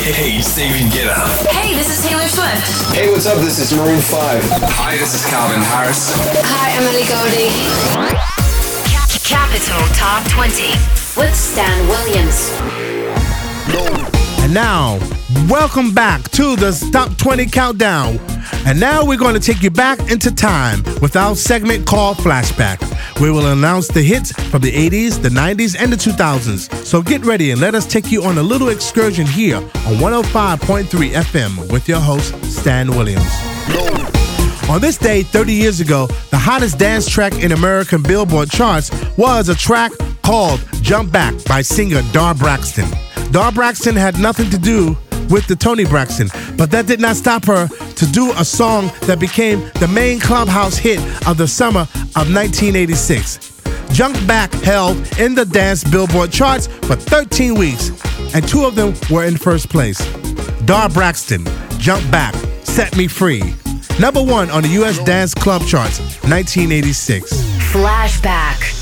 Hey, David Guetta. Hey, this is Taylor Swift. Hey, what's up? This is Maroon 5. Hi, this is Calvin Harris. Hi, Ellie Goulding. Capital Top 20 with Stan Williams. And now, welcome back to the Top 20 Countdown. And now we're going to take you back into time with our segment called Flashback. We will announce the hits from the 80s, the 90s, and the 2000s. So get ready and let us take you on a little excursion here on 105.3 FM with your host, Stan Williams. On this day, 30 years ago, the hottest dance track in American Billboard charts was a track called Jump Back by singer Dhar Braxton. Dhar Braxton had nothing to do with the Toni Braxton, but that did not stop her to do a song that became the main clubhouse hit of the summer of 1986. Jump Back held in the dance Billboard charts for 13 weeks, and two of them were in first place. Dhar Braxton, Jump Back, Set Me Free. Number one on the US Dance Club charts, 1986. Flashback.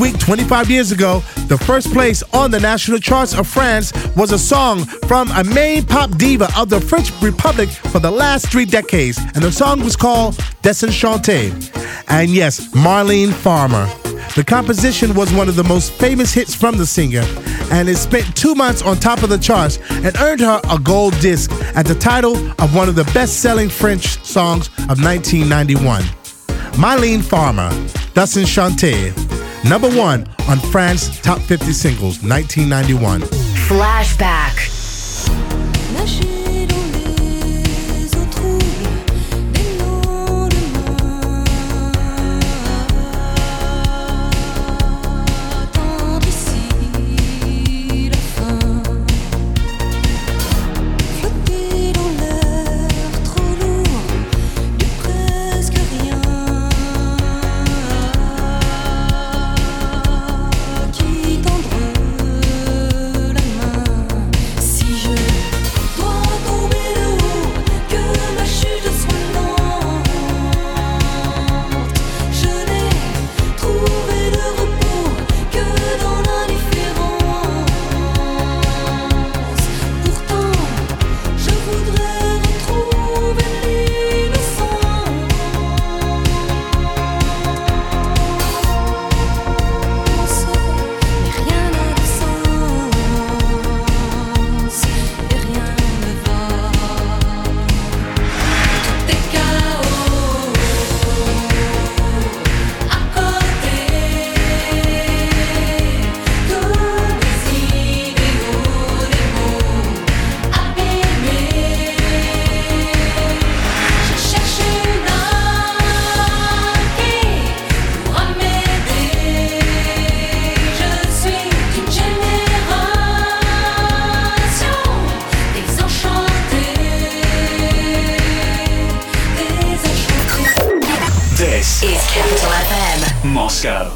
Week, 25 years ago, the first place on the national charts of France was a song from a main pop diva of the French Republic for the last three decades, and the song was called Désenchantée. And yes, Mylène Farmer. The composition was one of the most famous hits from the singer, and it spent two months on top of the charts and earned her a gold disc at the title of one of the best selling French songs of 1991. Mylène Farmer, Désenchantée. Number one on France Top 50 Singles, 1991. Flashback. Moscow.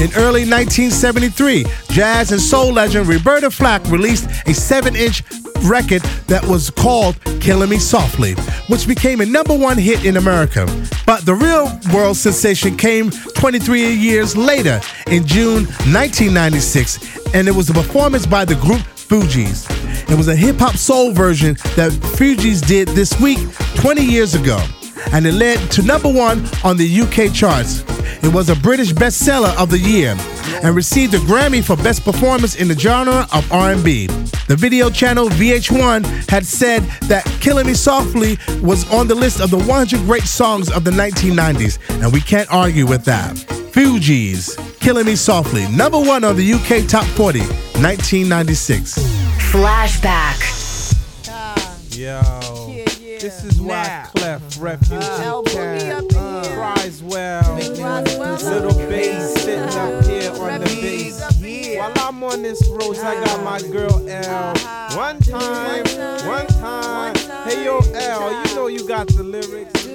In early 1973, jazz and soul legend Roberta Flack released a 7 inch record that was called Killing Me Softly, which became a number one hit in America. But the real world sensation came 23 years later in June 1996, and it was a performance by the group Fugees. It was a hip hop soul version that Fugees did this week 20 years ago, and it led to number one on the UK charts. It was a British bestseller of the year and received a Grammy for Best Performance in the genre of R&B. The video channel VH1 had said that Killing Me Softly was on the list of the 100 great songs of the 1990s, and we can't argue with that. Fugees, Killing Me Softly, number one on the UK Top 40, 1996. Flashback. Yo, this is Wyclef Refuge El Boogie Cat up in here. cries well. Little bass sitting up here on the bass. While I'm on this road, I got my girl L. Uh-huh. One time, one time. Hey yo, L, you know you got the lyrics.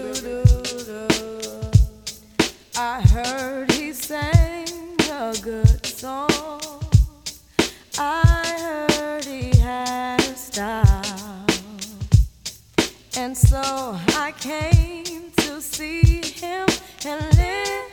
I heard he sang a good song. I heard And so I came to see him and listen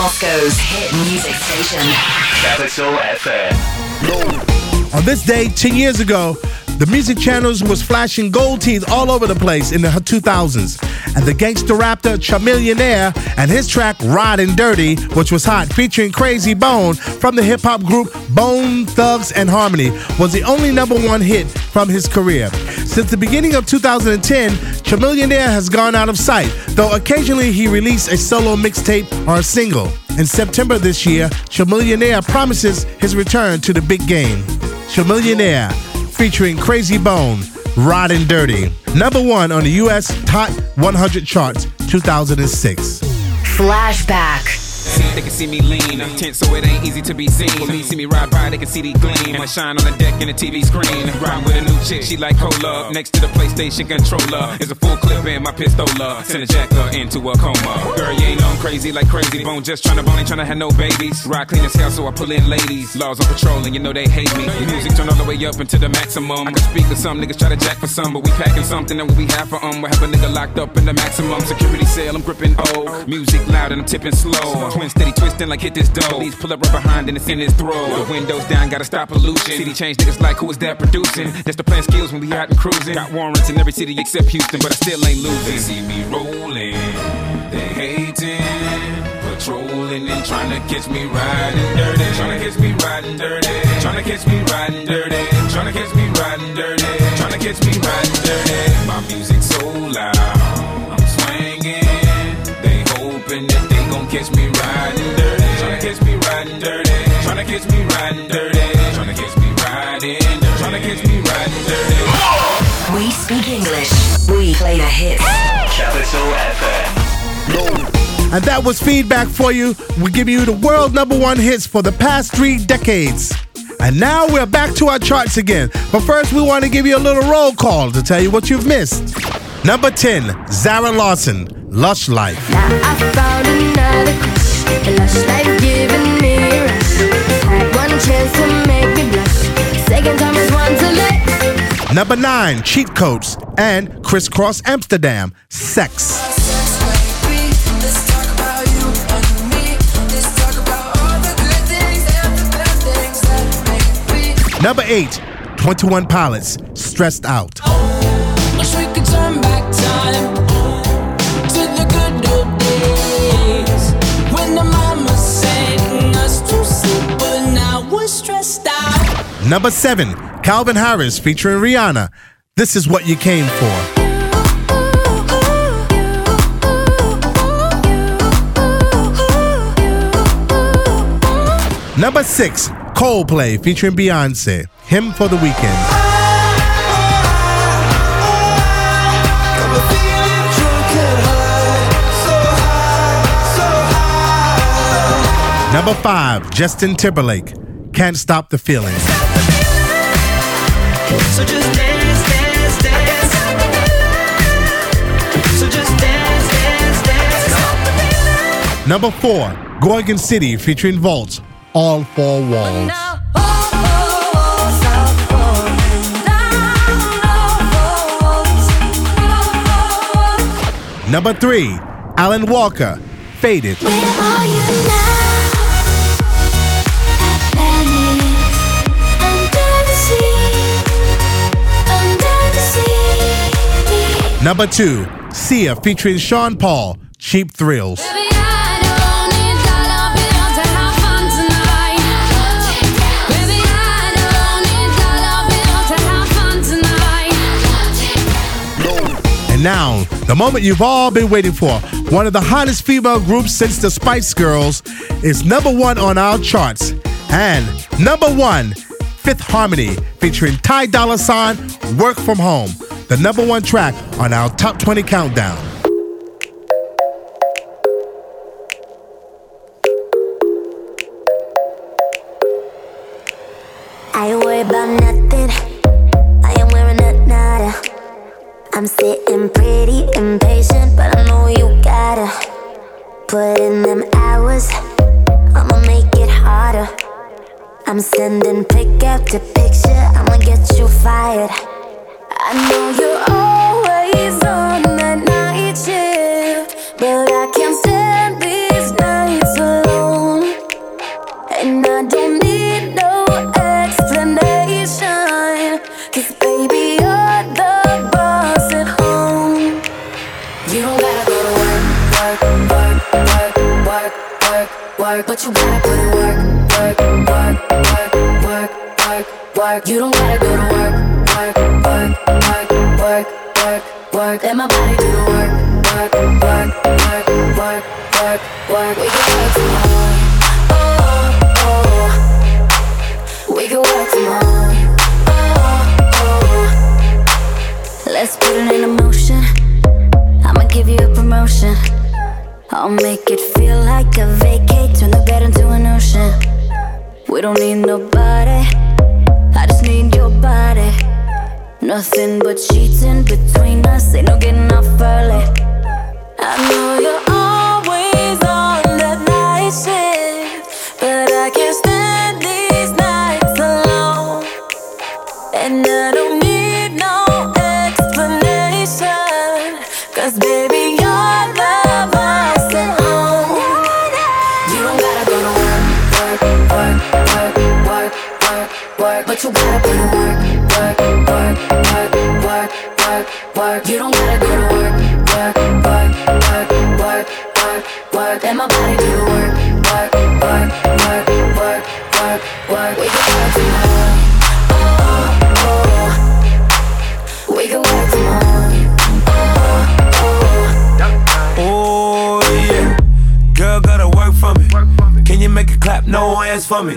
Moscow's hit music station. Capital FM. On this day, 10 years ago, the music channels was flashing gold teeth all over the place in the 2000s. And the gangster rapper Chamillionaire and his track Riding Dirty, which was hot, featuring Krayzie Bone from the hip hop group Bone Thugs-n-Harmony, was the only number one hit from his career. Since the beginning of 2010, Chamillionaire has gone out of sight, though occasionally he released a solo mixtape or a single. In September this year, Chamillionaire promises his return to the big game. Chamillionaire, featuring Krayzie Bone, Riding Dirty. Number one on the US Top 100 charts, 2006. Flashback. They can see me lean, I'm tense, so it ain't easy to be seen. Me, see me ride by, they can see the gleam. I shine on the deck in the TV screen. Ride with a new chick, she like cola. Next to the PlayStation controller is a full clip in my pistola. Send a jacker into a coma. Girl, you ain't on crazy like crazy bone. Just tryna bone, ain't tryna have no babies. Ride clean as hell, so I pull in ladies. Laws on patrol, and you know they hate me. The Music turn all the way up into the maximum. I can speak to some niggas, try to jack for some, but we packing something that we have for um. We have a nigga locked up in the maximum security cell. I'm gripping O. Music loud and I'm tipping slow. Twin steady twisting like hit this dough. Police pull up right behind and it's in his throat. The windows down, gotta stop pollution. City change niggas like who is that producing? That's the plan skills when we out and cruising. Got warrants in every city except Houston, but I still ain't losing. They see me rolling, they hating, patrolling and trying to catch me riding dirty. Trying to catch me riding dirty. Trying to catch me riding dirty. Trying to catch me riding dirty. Trying to catch me riding dirty. My music so loud, that catch me riding dirty. Tryna catch me riding dirty. Tryna catch me riding dirty. Tryna catch me riding dirty. Tryna catch me riding dirty. We speak English. We play the hits. Capital FM. And that was feedback for you. We give you the world number one hits for the past three decades. And now we're back to our charts again. But first, we want to give you a little roll call to tell you what you've missed. Number 10, Zara Larsson, Lush Life. Now I found another crush, lush life giving me a rush. Had one chance to make me blush, second time is one to let. Number 9, Cheat Codes and Kris Kross Amsterdam, Sex. Number 8, 21 Pilots, Stressed Out. Number seven, Calvin Harris featuring Rihanna. This is what you came for. Number six, Coldplay featuring Beyonce. Hymn for the weekend. Number five, Justin Timberlake. Can't stop the feeling. So just dance, dance, dance. So just dance, dance, dance. Number four, Gorgon City featuring Vault. All four walls. Number three, Alan Walker, Faded. Number two, Sia featuring Sean Paul, Cheap Thrills. And now, the moment you've all been waiting for. One of the hottest female groups since the Spice Girls is number one on our charts. And number one, Fifth Harmony, featuring Ty Dolla Sign, Work From Home, the number one track on our Top 20 Countdown. I worry about nothing. I am wearing a nada. I'm sitting pretty impatient, but I know you gotta put in them hours. I'ma make it harder. I'm sending pick after picture. I'ma get you fired. I know you're always work. Let my body do the work, work, work, work, work, work, work. We can work from home. Oh, oh, oh. We can work from home. Oh, oh. Let's put it in motion. I'ma give you a promotion. I'll make it feel like a vacate, turn the bed into an ocean. We don't need nobody, I just need your body. Nothing but sheets in between us, ain't no getting off early. I know you're always on that night shift, work, work. You don't gotta go to work, work, work, work, work, work, work. Let my body do the work, work, work, work, work, work, work. We can work from home. Oh, oh. We can work from home. Oh yeah, girl gotta work for me. Can you make it clap? No hands for me.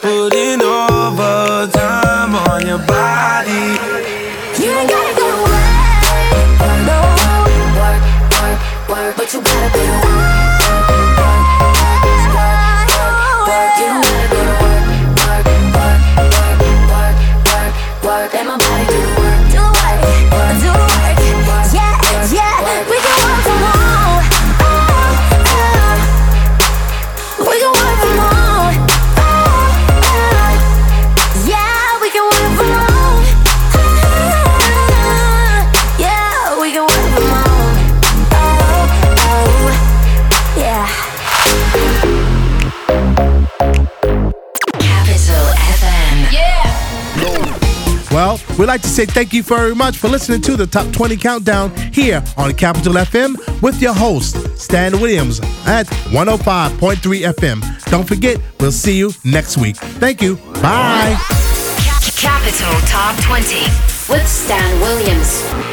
Put in overtime on your body. You ain't gotta go work, no. Work, work, work, but you gotta put in work. Work, you don't gotta go to work, work, work, work, work, work, work. Let my body do the we'd like to say thank you very much for listening to the Top 20 Countdown here on Capital FM with your host, Stan Williams at 105.3 FM. Don't forget, we'll see you next week. Thank you. Bye. Capital Top 20 with Stan Williams.